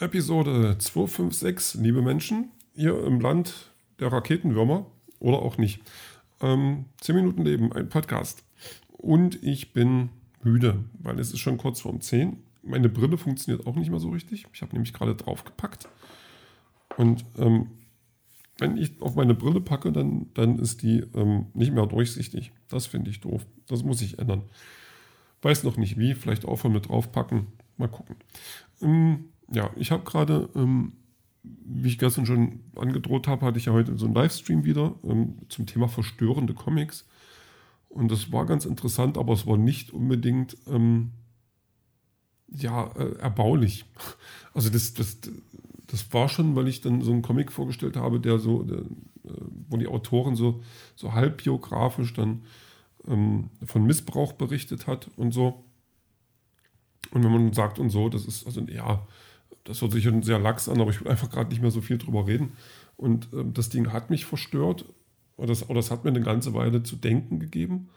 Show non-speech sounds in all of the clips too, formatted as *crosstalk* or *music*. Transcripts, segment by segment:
Episode 256, liebe Menschen, hier im Land der Raketenwürmer oder auch nicht. Ähm, 10 Minuten Leben, ein Podcast. Und ich bin müde, weil es ist schon kurz vor 10. Meine Brille funktioniert auch nicht mehr so richtig. Ich habe nämlich gerade draufgepackt. Und ähm, wenn ich auf meine Brille packe, dann, dann ist die ähm, nicht mehr durchsichtig. Das finde ich doof. Das muss ich ändern. Weiß noch nicht wie, vielleicht aufhören mit draufpacken. Mal gucken. Ähm, ja, ich habe gerade, ähm, wie ich gestern schon angedroht habe, hatte ich ja heute so einen Livestream wieder ähm, zum Thema verstörende Comics. Und das war ganz interessant, aber es war nicht unbedingt ähm, ja, äh, erbaulich. *laughs* Also das, das, das war schon, weil ich dann so einen Comic vorgestellt habe, der so, der, äh, wo die Autorin so, so halb biografisch dann ähm, von Missbrauch berichtet hat und so. Und wenn man sagt und so, das ist, also ja, das hört sich schon sehr lax an, aber ich will einfach gerade nicht mehr so viel drüber reden. Und ähm, das Ding hat mich verstört. Oder das, oder das hat mir eine ganze Weile zu denken gegeben.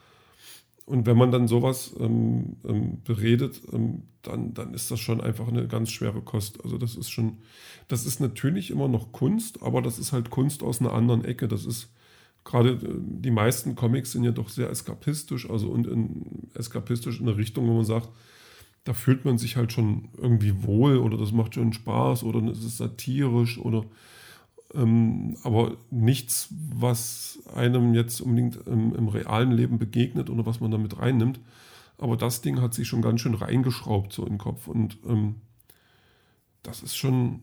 Und wenn man dann sowas ähm, ähm, beredet, ähm, dann, dann ist das schon einfach eine ganz schwere Kost. Also das ist schon, das ist natürlich immer noch Kunst, aber das ist halt Kunst aus einer anderen Ecke. Das ist gerade, äh, die meisten Comics sind ja doch sehr eskapistisch, also und in, eskapistisch in eine Richtung, wo man sagt, da fühlt man sich halt schon irgendwie wohl oder das macht schon Spaß oder es ist satirisch oder ähm, aber nichts, was einem jetzt unbedingt im, im, realen Leben begegnet oder was man damit reinnimmt. Aber das Ding hat sich schon ganz schön reingeschraubt so den Kopf und ähm, das ist schon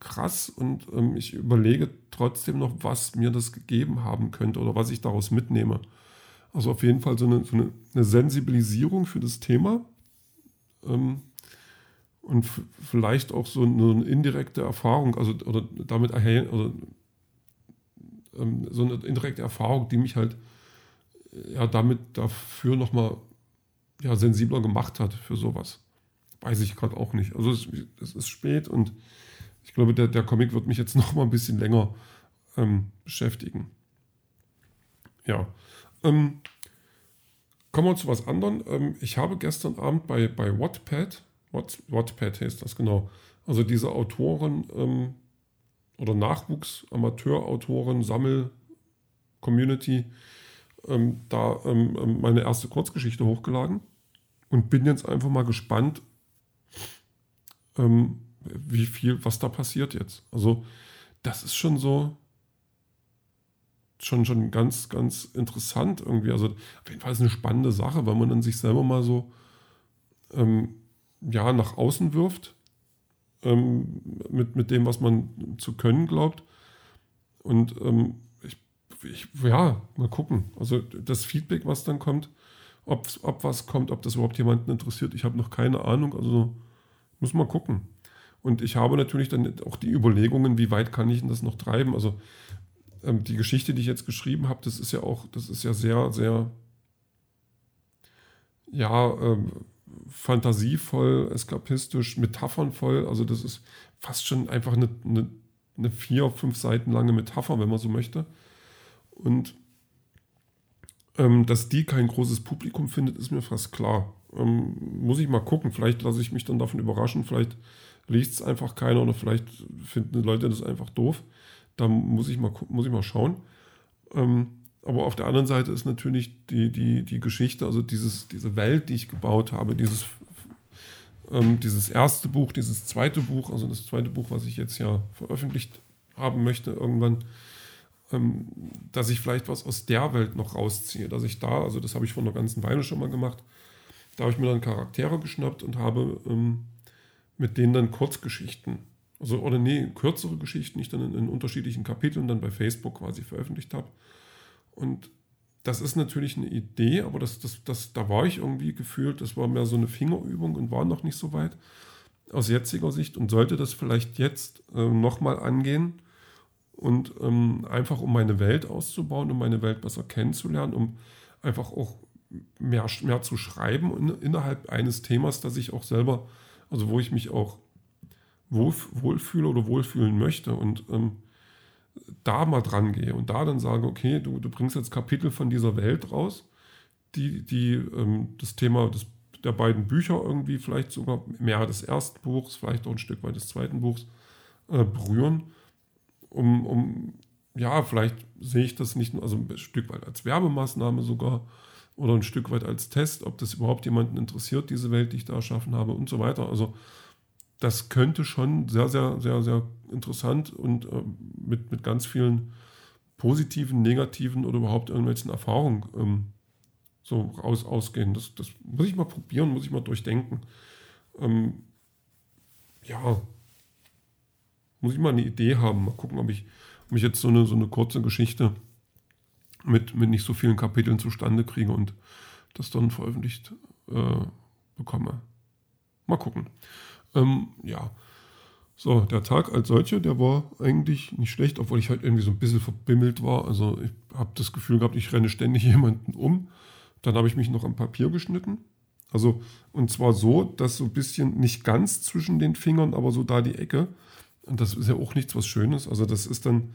krass und ähm, ich überlege trotzdem noch, was mir das gegeben haben könnte oder was ich daraus mitnehme. Also auf jeden Fall so eine, so eine Sensibilisierung für das Thema ähm, und vielleicht auch so eine, eine, indirekte Erfahrung, also oder damit oder, ähm, so eine indirekte Erfahrung, die mich halt ja damit dafür nochmal ja, sensibler gemacht hat für sowas. Weiß ich gerade auch nicht. Also es, es, ist spät und ich glaube, der, der Comic wird mich jetzt *laughs* noch mal ein bisschen länger ähm, beschäftigen. Ja. Ähm, Kommen wir zu was anderem. Ähm, ich habe gestern Abend bei, bei Wattpad, Watt, Wattpad heißt das genau, also diese Autoren ähm, oder Nachwuchs, Amateurautoren, Sammel-Community, ähm, da ähm, ähm, meine erste Kurzgeschichte hochgeladen und bin jetzt einfach mal gespannt, ähm, wie viel, was da passiert jetzt. Also das ist schon so, schon, schon ganz, ganz interessant irgendwie. Also auf jeden Fall ist eine spannende Sache, weil man dann sich selber mal so ähm, ja, nach außen wirft ähm, mit, mit dem, was man zu können glaubt. Und ähm, ich, ich, ja, mal gucken. Also das Feedback, was dann kommt, ob, ob was kommt, ob das überhaupt jemanden interessiert, ich habe noch keine Ahnung. Also muss man gucken. Und ich habe natürlich dann auch die Überlegungen, wie weit kann ich denn das noch treiben? Also ähm, die Geschichte, die ich jetzt geschrieben habe, das ist ja auch, das ist ja sehr, sehr, ja, ähm, fantasievoll, eskapistisch, metaphernvoll. Also das ist fast schon einfach eine, eine, eine vier, fünf Seiten lange Metapher, wenn man so möchte. Und ähm, dass die kein großes Publikum findet, ist mir fast klar. Ähm, muss ich mal gucken. Vielleicht lasse ich mich dann davon überraschen. Vielleicht liest es einfach keiner oder vielleicht finden die Leute das einfach doof. Da muss ich mal, muss ich mal schauen. Ähm, aber auf der anderen Seite ist natürlich die, die, die Geschichte, also dieses, diese Welt, die ich gebaut habe, dieses, ähm, dieses erste Buch, dieses zweite Buch, also das zweite Buch, was ich jetzt ja veröffentlicht haben möchte, irgendwann, ähm, dass ich vielleicht was aus der Welt noch rausziehe, dass ich da, also das habe ich vor einer ganzen Weile schon mal gemacht, da habe ich mir dann Charaktere geschnappt und habe ähm, mit denen dann Kurzgeschichten also, oder nee, kürzere Geschichten, die ich dann in, in unterschiedlichen Kapiteln dann bei Facebook quasi veröffentlicht habe. Und das ist natürlich eine Idee, aber das, das, das, da war ich irgendwie gefühlt, das war mehr so eine Fingerübung und war noch nicht so weit aus jetziger Sicht und sollte das vielleicht jetzt äh, nochmal angehen und ähm, einfach um meine Welt auszubauen, um meine Welt besser kennenzulernen, um einfach auch mehr, mehr zu schreiben in, innerhalb eines Themas, das ich auch selber, also wo ich mich auch wohlfühle oder wohlfühlen möchte und ähm, da mal dran gehe und da dann sage, okay, du, du bringst jetzt Kapitel von dieser Welt raus, die, die ähm, das Thema, das, der beiden Bücher irgendwie, vielleicht sogar mehr des ersten Buchs, vielleicht auch ein Stück weit des zweiten Buchs äh, berühren, um, um, ja, vielleicht sehe ich das nicht nur, also ein Stück weit als Werbemaßnahme sogar oder ein Stück weit als Test, ob das überhaupt jemanden interessiert, diese Welt, die ich da erschaffen habe und so weiter. Also das könnte schon sehr, sehr, sehr, sehr interessant und äh, mit, mit ganz vielen positiven, negativen oder überhaupt irgendwelchen Erfahrungen ähm, so raus, ausgehen. Das, das muss ich mal probieren, muss ich mal durchdenken. Ähm, ja, muss ich mal eine Idee haben. Mal gucken, ob ich, ob ich jetzt so eine, so eine kurze Geschichte mit, mit nicht so vielen Kapiteln zustande kriege und das dann veröffentlicht äh, bekomme. Mal gucken. Ähm, ja. So, der Tag als solcher, der war eigentlich nicht schlecht, obwohl ich halt irgendwie so ein bisschen verbimmelt war. Also ich habe das Gefühl gehabt, ich renne ständig *laughs* jemanden um. Dann habe ich mich noch am Papier geschnitten. Also, und zwar so, dass so ein bisschen nicht ganz zwischen den Fingern, aber so da die Ecke. Und das ist ja auch nichts was Schönes. Also, das ist dann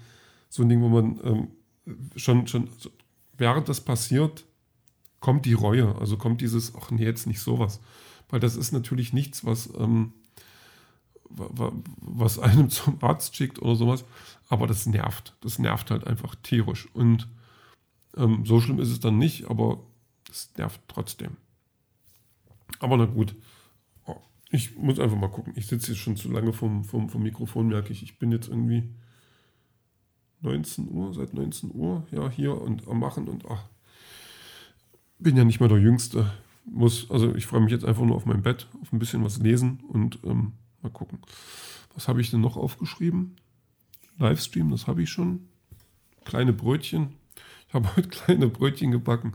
so ein Ding, wo man ähm, schon, schon, während das passiert, kommt die Reue. Also kommt dieses, ach nee, jetzt nicht sowas. Weil das ist natürlich nichts, was, ähm, was einem *laughs* zum Arzt schickt oder sowas. Aber das nervt. Das nervt halt einfach tierisch. Und ähm, so schlimm ist es dann nicht, aber es nervt trotzdem. Aber na gut. Oh, ich muss einfach mal gucken. Ich sitze jetzt schon zu lange vom, vom, vom Mikrofon, merke ich. Ich bin jetzt irgendwie 19 Uhr, seit 19 Uhr, ja, hier und am Machen und ach, bin ja nicht mehr der Jüngste. Muss, also ich freue mich jetzt einfach nur auf mein Bett, auf ein bisschen was lesen und ähm, Mal gucken. Was habe ich denn noch aufgeschrieben? Livestream, das habe ich schon. Kleine Brötchen. Ich habe *laughs* heute kleine Brötchen gebacken.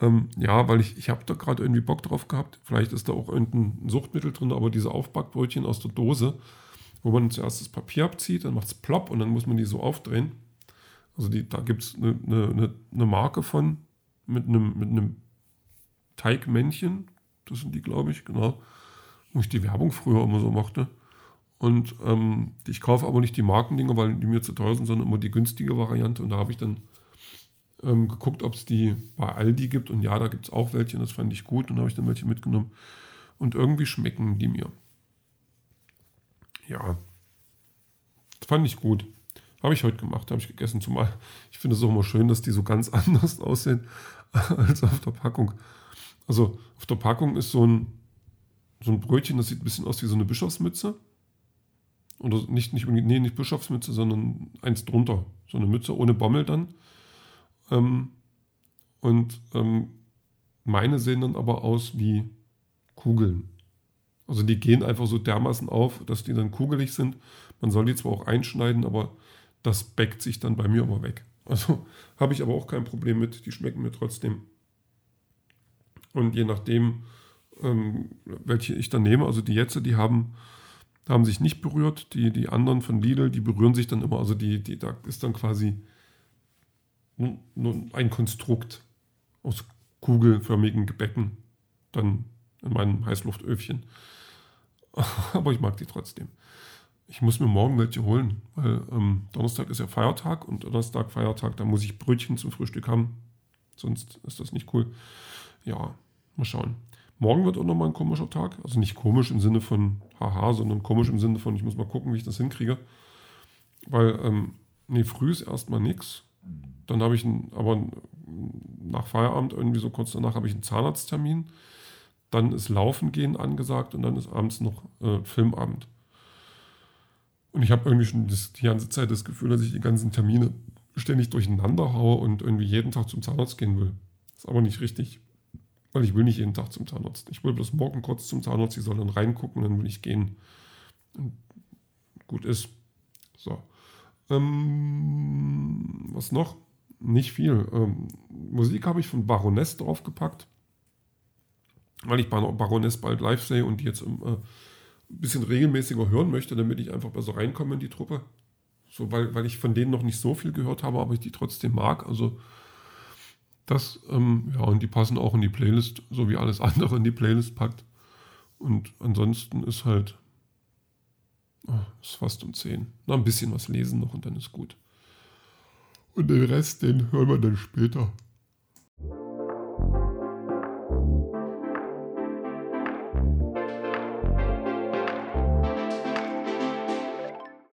Ähm, ja, weil ich, ich habe da gerade irgendwie Bock drauf gehabt. Vielleicht ist da auch irgendein Suchtmittel drin, aber diese Aufbackbrötchen aus der Dose, wo man zuerst das Papier abzieht, dann macht es plopp und dann muss man die so aufdrehen. Also die, da gibt es eine, eine, eine Marke von mit einem, mit einem Teigmännchen. Das sind die, glaube ich, genau wo ich die Werbung früher immer so mochte. Und ähm, ich kaufe aber nicht die Markendinger, weil die mir zu teuer sind, sondern immer die günstige Variante. Und da habe ich dann ähm, geguckt, ob es die bei Aldi gibt. Und ja, da gibt es auch welche. Und das fand ich gut. Und da habe ich dann welche mitgenommen. Und irgendwie schmecken die mir. Ja, das fand ich gut. Habe ich heute gemacht, habe ich gegessen. Zumal ich finde es auch immer schön, dass die so ganz *laughs* anders aussehen als auf der Packung. Also auf der Packung ist so ein so ein Brötchen, das sieht ein bisschen aus wie so eine Bischofsmütze. Oder nicht, nicht, nee, nicht Bischofsmütze, sondern eins drunter. So eine Mütze ohne Bommel dann. Ähm, und ähm, meine sehen dann aber aus wie Kugeln. Also die gehen einfach so dermaßen auf, dass die dann kugelig sind. Man soll die zwar auch einschneiden, aber das backt sich dann bei mir immer weg. Also *laughs* habe ich aber auch kein Problem mit. Die schmecken mir trotzdem. Und je nachdem, ähm, welche ich dann nehme, also die jetzt, die haben, haben sich nicht berührt. Die, die anderen von Lidl, die berühren sich dann immer. Also die, die, da ist dann quasi nur, ein Konstrukt aus kugelförmigen Gebäcken dann in meinem Heißluftöfchen. *laughs* Aber ich mag die trotzdem. Ich muss mir morgen welche holen, weil ähm, Donnerstag ist ja Feiertag und Donnerstag Feiertag, da muss ich Brötchen zum Frühstück haben. Sonst ist das nicht cool. Ja, mal schauen. Morgen wird auch nochmal ein komischer Tag. Also nicht komisch im Sinne von haha, sondern komisch im Sinne von, ich muss mal gucken, wie ich das hinkriege. Weil, ähm, nee, früh ist erstmal nichts. Dann habe ich einen, aber nach Feierabend, irgendwie so kurz danach, habe ich einen Zahnarzttermin. Dann ist Laufen gehen angesagt und dann ist abends noch äh, Filmabend. Und ich habe irgendwie schon das, die ganze Zeit das Gefühl, dass ich die ganzen Termine ständig durcheinander haue und irgendwie jeden Tag zum Zahnarzt gehen will. Ist aber nicht richtig. Weil ich will nicht jeden Tag zum Zahnarzt. Ich will bloß morgen kurz zum Zahnarzt, sie sollen dann reingucken, dann will ich gehen. Und gut ist. So. Ähm, was noch? Nicht viel. Ähm, Musik habe ich von Baroness draufgepackt. Weil ich Baroness bald live sehe und die jetzt ähm, äh, ein bisschen regelmäßiger hören möchte, damit ich einfach besser reinkomme in die Truppe. So, weil, weil ich von denen noch nicht so viel gehört habe, aber ich die trotzdem mag. Also das, ähm, ja, und die passen auch in die Playlist, so wie alles andere in die Playlist packt. Und ansonsten ist halt, oh, ist fast um 10. Noch ein bisschen was lesen noch und dann ist gut. Und den Rest, den hören wir dann später.